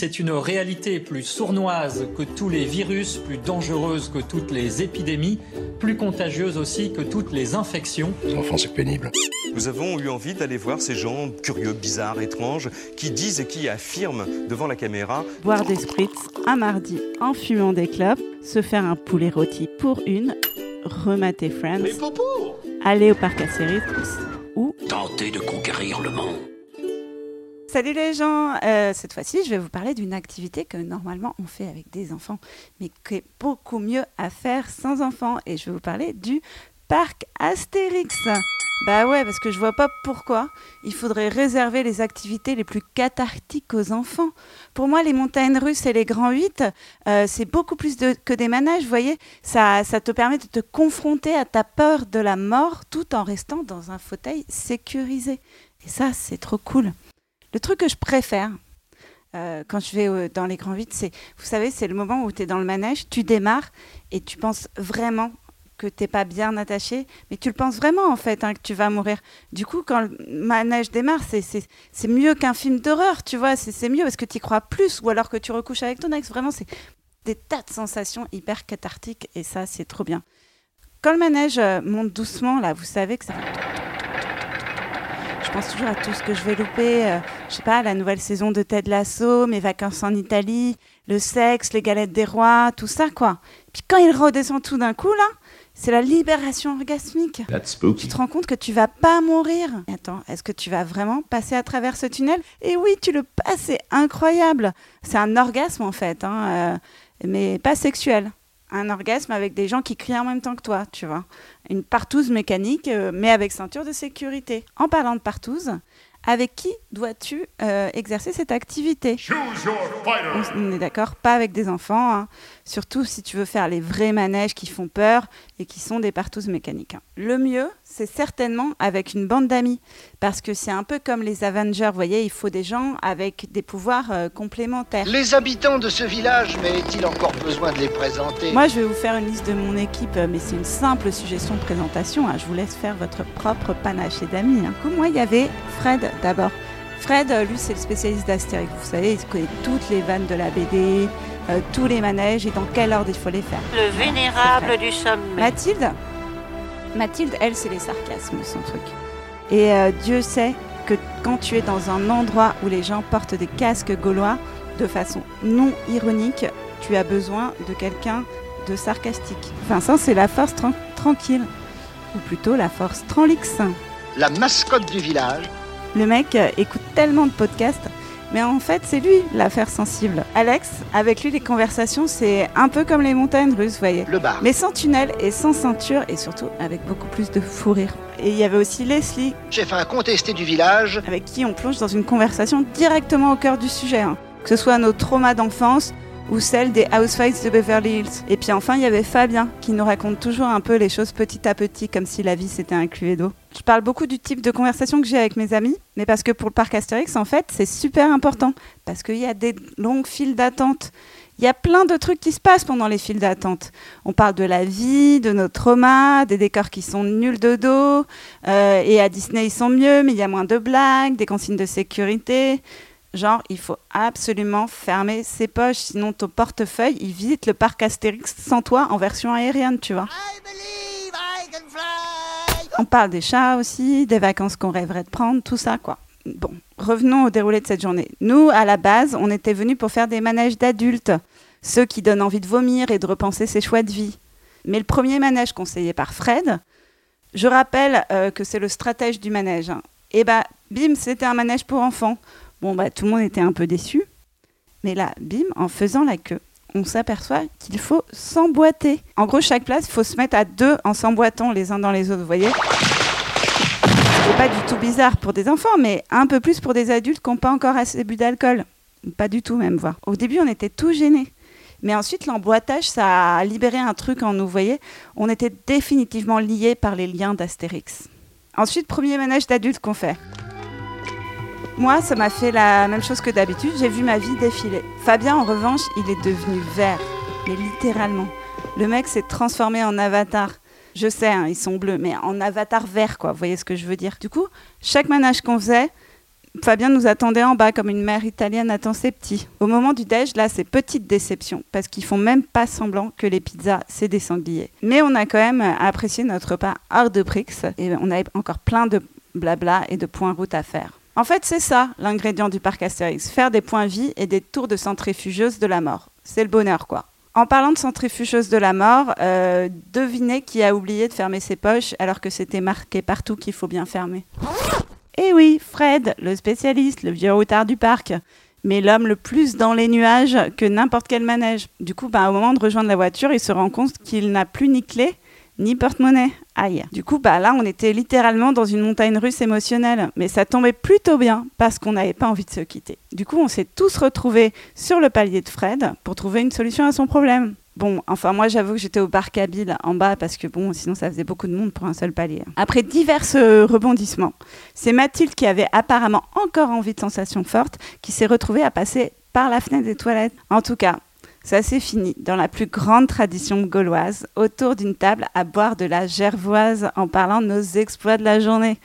C'est une réalité plus sournoise que tous les virus, plus dangereuse que toutes les épidémies, plus contagieuse aussi que toutes les infections. Enfin, c'est pénible. Nous avons eu envie d'aller voir ces gens curieux, bizarres, étranges, qui disent et qui affirment devant la caméra Boire des spritz un mardi en fumant des clopes, se faire un poulet rôti pour une, remater Friends, aller au parc Astérix ou Tenter de conquérir le monde. Salut les gens Euh, Cette fois-ci, je vais vous parler d'une activité que normalement on fait avec des enfants, mais qui est beaucoup mieux à faire sans enfants. Et je vais vous parler du parc Astérix. Bah ouais, parce que je vois pas pourquoi il faudrait réserver les activités les plus cathartiques aux enfants. Pour moi, les montagnes russes et les grands 8, euh, c'est beaucoup plus de- que des manèges, vous voyez. Ça, ça te permet de te confronter à ta peur de la mort tout en restant dans un fauteuil sécurisé. Et ça, c'est trop cool. Le truc que je préfère euh, quand je vais euh, dans les grands 8, c'est, vous savez, c'est le moment où tu es dans le manège, tu démarres et tu penses vraiment que t'es pas bien attaché, mais tu le penses vraiment en fait, hein, que tu vas mourir. Du coup, quand le manège démarre, c'est, mieux qu'un film d'horreur, tu vois, c'est, mieux parce que tu y crois plus, ou alors que tu recouches avec ton ex. Vraiment, c'est des tas de sensations hyper cathartiques et ça, c'est trop bien. Quand le manège euh, monte doucement, là, vous savez que ça pense toujours à tout ce que je vais louper. euh, je sais pas, la nouvelle saison de Ted Lasso, mes vacances en Italie, le sexe, les galettes des rois, tout ça, quoi. Puis quand il redescend tout d'un coup, là, c'est la libération orgasmique. Tu te rends compte que tu vas pas mourir. Attends, est-ce que tu vas vraiment passer à travers ce tunnel? Et oui, tu le passes, c'est incroyable. C'est un orgasme en fait, hein, euh, mais pas sexuel. Un orgasme avec des gens qui crient en même temps que toi, tu vois. Une partouze mécanique, euh, mais avec ceinture de sécurité. En parlant de partouze, avec qui dois-tu euh, exercer cette activité? On, on est d'accord, pas avec des enfants, hein. surtout si tu veux faire les vrais manèges qui font peur et qui sont des partouzes mécaniques. hein. Le mieux, c'est certainement avec une bande d'amis, parce que c'est un peu comme les Avengers, vous voyez, il faut des gens avec des pouvoirs euh, complémentaires. Les habitants de ce village, mais est-il encore besoin de les présenter? Moi, je vais vous faire une liste de mon équipe, euh, mais c'est une simple suggestion de présentation. hein. Je vous laisse faire votre propre panaché d'amis. hein. Comme moi, il y avait Fred d'abord. Fred, euh, lui, c'est le spécialiste d'Astérix. Vous savez, il connaît toutes les vannes de la BD, euh, tous les manèges et dans quel ordre il faut les faire. Le vénérable du sommet. Mathilde Mathilde, elle, c'est les sarcasmes, son truc. Et euh, Dieu sait que quand tu es dans un endroit où les gens portent des casques gaulois, de façon non ironique, tu as besoin de quelqu'un de sarcastique. Vincent, c'est la force tran- tranquille. Ou plutôt la force tranlix. La mascotte du village, Le mec euh, écoute tellement de podcasts, mais en fait, c'est lui l'affaire sensible. Alex, avec lui, les conversations, c'est un peu comme les montagnes russes, vous voyez. le bar. Mais sans tunnel et sans ceinture et surtout avec beaucoup plus de fou rire. Et il y avait aussi Leslie Chef incontesté du village, avec qui on plonge dans une conversation directement au cœur du sujet. hein. Que ce soit nos traumas d'enfance ou celle des Housewives de Beverly Hills. Et puis enfin, il y avait Fabien qui nous raconte toujours un peu les choses petit à petit comme si la vie c'était un cluedo. Je parle beaucoup du type de conversation que j'ai avec mes amis, mais parce que pour le parc Astérix, en fait, c'est super important. Parce qu'il y a des longues files d'attente. Il y a plein de trucs qui se passent pendant les files d'attente. On parle de la vie, de nos traumas, des décors qui sont nuls de dos. euh, et à Disney, ils sont mieux, mais il y a moins de blagues, des consignes de sécurité. Genre, il faut absolument fermer ses poches, sinon ton portefeuille, il visite le parc Astérix sans toi en version aérienne, tu vois. On parle des chats aussi, des vacances qu'on rêverait de prendre, tout ça, quoi. Bon, revenons au déroulé de cette journée. Nous, à la base, on était venus pour faire des manèges d'adultes, ceux qui donnent envie de vomir et de repenser ses choix de vie. Mais le premier manège conseillé par Fred, je rappelle euh, que c'est le stratège du manège. hein. Et bah, bim, c'était un manège pour enfants. Bon, bah, tout le monde était un peu déçu. Mais là, bim, en faisant la queue, on s'aperçoit qu'il faut s'emboîter. En gros, chaque place, il faut se mettre à deux en s'emboîtant les uns dans les autres, vous voyez C'est pas du tout bizarre pour des enfants, mais un peu plus pour des adultes qui n'ont pas encore assez bu d'alcool. Pas du tout même, voir. Au début, on était tout gênés. Mais ensuite, l'emboîtage, ça a libéré un truc en nous, vous voyez On était définitivement liés par les liens d'Astérix. Ensuite, premier manège d'adultes qu'on fait. Moi, ça m'a fait la même chose que d'habitude. J'ai vu ma vie défiler. Fabien, en revanche, il est devenu vert. Mais littéralement. Le mec s'est transformé en avatar. Je sais, hein, ils sont bleus, mais en avatar vert, quoi. Vous voyez ce que je veux dire? Du coup, chaque manège qu'on faisait, Fabien nous attendait en bas comme une mère italienne attend ses petits. Au moment du déj, là, c'est petite déception parce qu'ils font même pas semblant que les pizzas, c'est des sangliers. Mais on a quand même apprécié notre repas hors de prix et on avait encore plein de blabla et de points route à faire. En fait, c'est ça l'ingrédient du parc Astérix, faire des points vie et des tours de centrifugeuse de la mort. C'est le bonheur, quoi. En parlant de centrifugeuse de la mort, euh, devinez qui a oublié de fermer ses poches alors que c'était marqué partout qu'il faut bien fermer. Eh oui, Fred, le spécialiste, le vieux routard du parc. Mais l'homme le plus dans les nuages que n'importe quel manège. Du coup, bah, au moment de rejoindre la voiture, il se rend compte qu'il n'a plus ni clé ni porte-monnaie. Du coup, bah là, on était littéralement dans une montagne russe émotionnelle. Mais ça tombait plutôt bien parce qu'on n'avait pas envie de se quitter. Du coup, on s'est tous retrouvés sur le palier de Fred pour trouver une solution à son problème. Bon, enfin moi j'avoue que j'étais au bar Kabyle en bas parce que bon, sinon ça faisait beaucoup de monde pour un seul palier. Après divers euh, rebondissements, c'est Mathilde qui avait apparemment encore envie de sensations fortes qui s'est retrouvée à passer par la fenêtre des toilettes. En tout cas, ça s'est fini dans la plus grande tradition gauloise, autour d'une table à boire de la gervoise en parlant de nos exploits de la journée.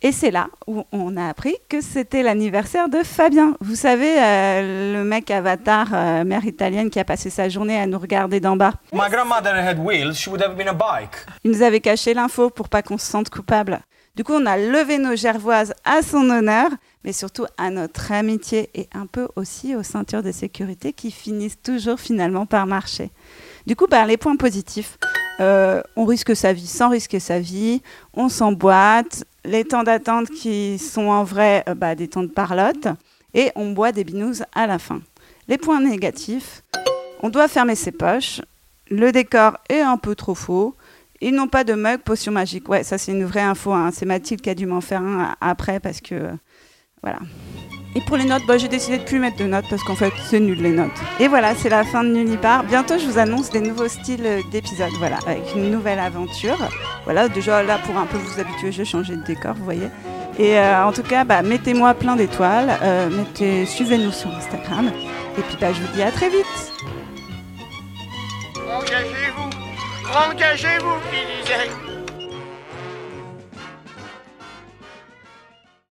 Et c'est là où on a appris que c'était l'anniversaire de Fabien. Vous savez, euh, le mec avatar, euh, mère italienne, qui a passé sa journée à nous regarder d'en bas. My grandmother had wheels, she would have been a bike. Il nous avait caché l'info pour pas qu'on se sente coupable. Du coup, on a levé nos gervoises à son honneur, mais surtout à notre amitié et un peu aussi aux ceintures de sécurité qui finissent toujours finalement par marcher. Du coup, bah, les points positifs. Euh, on risque sa vie sans risquer sa vie, on s'emboîte, les temps d'attente qui sont en vrai euh, bah, des temps de parlotte, et on boit des binous à la fin. Les points négatifs, on doit fermer ses poches, le décor est un peu trop faux, ils n'ont pas de mug potion magique. Ouais, ça c'est une vraie info, hein. c'est Mathilde qui a dû m'en faire un après parce que... Voilà. Et pour les notes, bah, j'ai décidé de plus mettre de notes parce qu'en fait, c'est nul les notes. Et voilà, c'est la fin de Nullipar. Bientôt, je vous annonce des nouveaux styles d'épisodes, voilà, avec une nouvelle aventure. Voilà, déjà là, pour un peu vous habituer, je vais changer de décor, vous voyez. Et euh, en tout cas, bah, mettez-moi plein d'étoiles, euh, mettez, suivez-nous sur Instagram. Et puis, bah, je vous dis à très vite. Engagez-vous, engagez-vous,